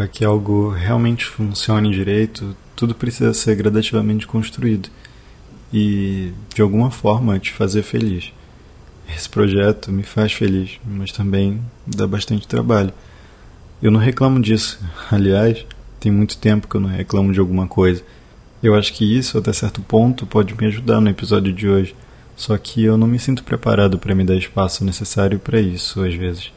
para que algo realmente funcione direito, tudo precisa ser gradativamente construído e, de alguma forma, te fazer feliz. Esse projeto me faz feliz, mas também dá bastante trabalho. Eu não reclamo disso. Aliás, tem muito tempo que eu não reclamo de alguma coisa. Eu acho que isso, até certo ponto, pode me ajudar no episódio de hoje. Só que eu não me sinto preparado para me dar espaço necessário para isso, às vezes.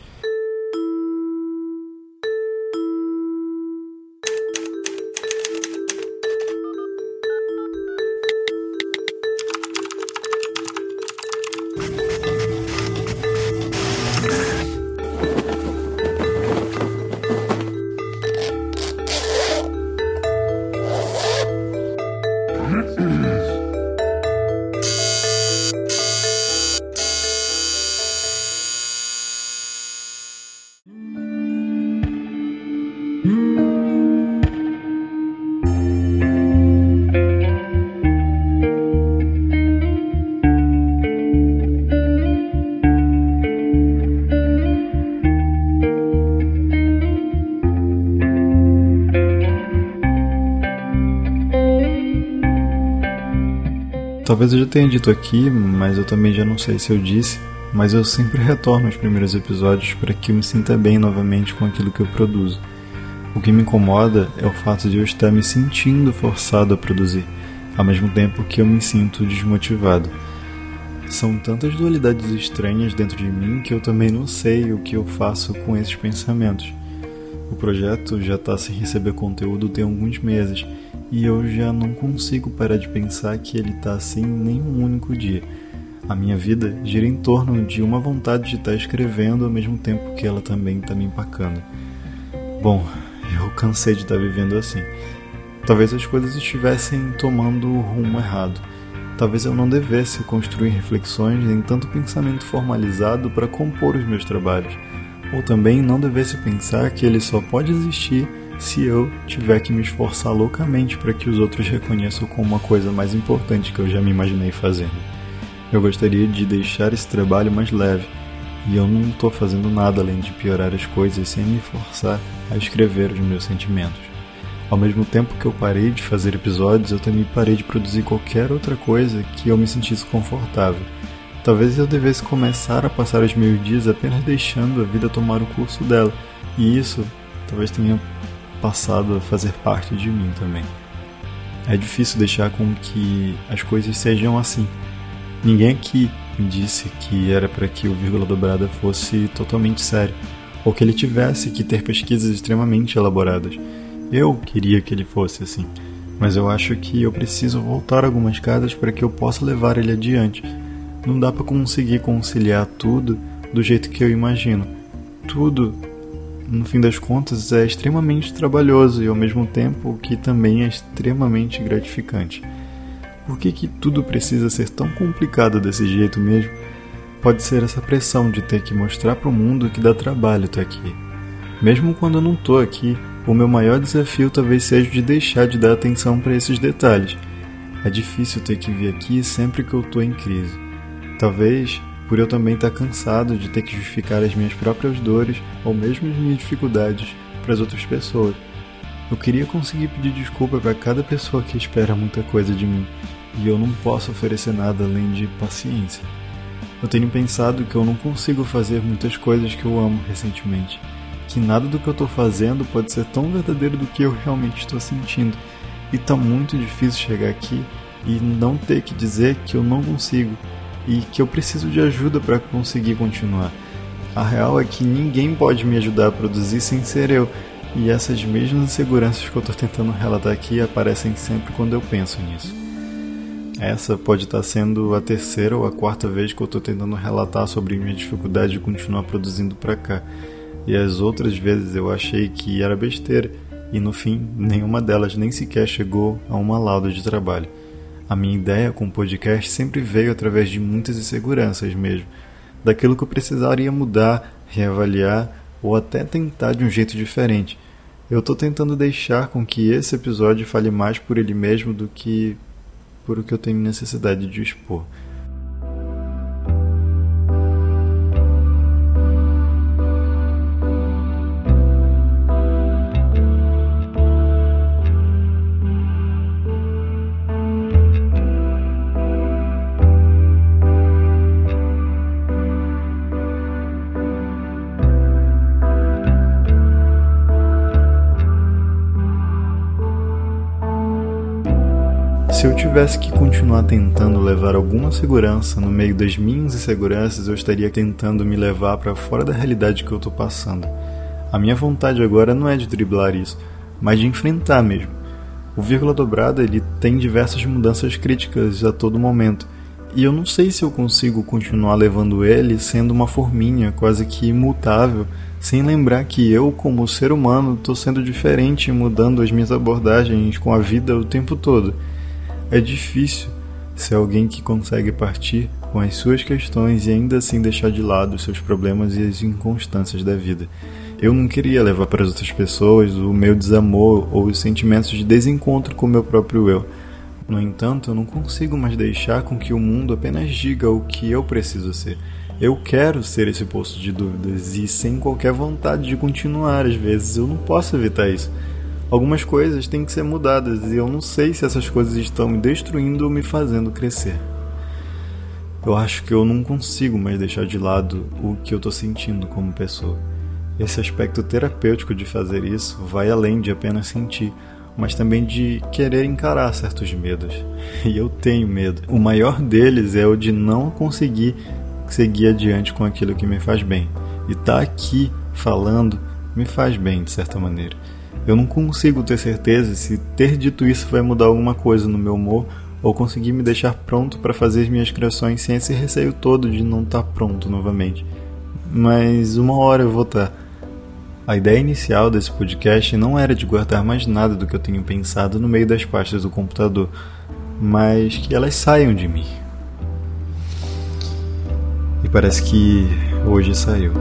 Talvez eu já tenha dito aqui, mas eu também já não sei se eu disse, mas eu sempre retorno aos primeiros episódios para que eu me sinta bem novamente com aquilo que eu produzo. O que me incomoda é o fato de eu estar me sentindo forçado a produzir, ao mesmo tempo que eu me sinto desmotivado. São tantas dualidades estranhas dentro de mim que eu também não sei o que eu faço com esses pensamentos. Projeto já está sem receber conteúdo tem alguns meses e eu já não consigo parar de pensar que ele está assim nem um único dia. A minha vida gira em torno de uma vontade de estar tá escrevendo ao mesmo tempo que ela também está me empacando. Bom, eu cansei de estar tá vivendo assim. Talvez as coisas estivessem tomando o rumo errado. Talvez eu não devesse construir reflexões em tanto pensamento formalizado para compor os meus trabalhos. Ou também não devesse pensar que ele só pode existir se eu tiver que me esforçar loucamente para que os outros reconheçam como uma coisa mais importante que eu já me imaginei fazendo. Eu gostaria de deixar esse trabalho mais leve, e eu não estou fazendo nada além de piorar as coisas sem me forçar a escrever os meus sentimentos. Ao mesmo tempo que eu parei de fazer episódios, eu também parei de produzir qualquer outra coisa que eu me sentisse confortável. Talvez eu devesse começar a passar os meus dias apenas deixando a vida tomar o curso dela, e isso talvez tenha passado a fazer parte de mim também. É difícil deixar com que as coisas sejam assim. Ninguém aqui me disse que era para que o vírgula dobrada fosse totalmente sério, ou que ele tivesse que ter pesquisas extremamente elaboradas. Eu queria que ele fosse assim, mas eu acho que eu preciso voltar algumas casas para que eu possa levar ele adiante. Não dá para conseguir conciliar tudo do jeito que eu imagino. Tudo no fim das contas, é extremamente trabalhoso e ao mesmo tempo que também é extremamente gratificante. Por que, que tudo precisa ser tão complicado desse jeito mesmo? Pode ser essa pressão de ter que mostrar para o mundo que dá trabalho estar aqui. Mesmo quando eu não estou aqui, o meu maior desafio talvez seja de deixar de dar atenção para esses detalhes. É difícil ter que vir aqui sempre que eu estou em crise. Talvez por eu também estar cansado de ter que justificar as minhas próprias dores ou mesmo as minhas dificuldades para as outras pessoas. Eu queria conseguir pedir desculpa para cada pessoa que espera muita coisa de mim, e eu não posso oferecer nada além de paciência. Eu tenho pensado que eu não consigo fazer muitas coisas que eu amo recentemente, que nada do que eu estou fazendo pode ser tão verdadeiro do que eu realmente estou sentindo, e está muito difícil chegar aqui e não ter que dizer que eu não consigo, e que eu preciso de ajuda para conseguir continuar. A real é que ninguém pode me ajudar a produzir sem ser eu, e essas mesmas inseguranças que eu estou tentando relatar aqui aparecem sempre quando eu penso nisso. Essa pode estar sendo a terceira ou a quarta vez que eu estou tentando relatar sobre minha dificuldade de continuar produzindo para cá, e as outras vezes eu achei que era besteira, e no fim nenhuma delas nem sequer chegou a uma lauda de trabalho. A minha ideia com o podcast sempre veio através de muitas inseguranças mesmo, daquilo que eu precisaria mudar, reavaliar ou até tentar de um jeito diferente. Eu estou tentando deixar com que esse episódio fale mais por ele mesmo do que por o que eu tenho necessidade de expor. Se eu tivesse que continuar tentando levar alguma segurança no meio das minhas inseguranças, eu estaria tentando me levar para fora da realidade que eu estou passando. A minha vontade agora não é de driblar isso, mas de enfrentar mesmo. O vírgula dobrada ele tem diversas mudanças críticas a todo momento, e eu não sei se eu consigo continuar levando ele sendo uma forminha quase que imutável sem lembrar que eu, como ser humano, estou sendo diferente e mudando as minhas abordagens com a vida o tempo todo. É difícil ser alguém que consegue partir com as suas questões e ainda assim deixar de lado os seus problemas e as inconstâncias da vida. Eu não queria levar para as outras pessoas o meu desamor ou os sentimentos de desencontro com o meu próprio eu. No entanto, eu não consigo mais deixar com que o mundo apenas diga o que eu preciso ser. Eu quero ser esse posto de dúvidas e sem qualquer vontade de continuar, às vezes eu não posso evitar isso. Algumas coisas têm que ser mudadas e eu não sei se essas coisas estão me destruindo ou me fazendo crescer. Eu acho que eu não consigo mais deixar de lado o que eu estou sentindo como pessoa. Esse aspecto terapêutico de fazer isso vai além de apenas sentir, mas também de querer encarar certos medos. E eu tenho medo. O maior deles é o de não conseguir seguir adiante com aquilo que me faz bem. E estar tá aqui falando me faz bem, de certa maneira. Eu não consigo ter certeza se ter dito isso vai mudar alguma coisa no meu humor ou conseguir me deixar pronto para fazer as minhas criações sem esse receio todo de não estar tá pronto novamente. Mas uma hora eu vou estar. Tá. A ideia inicial desse podcast não era de guardar mais nada do que eu tenho pensado no meio das pastas do computador, mas que elas saiam de mim parece que hoje saiu.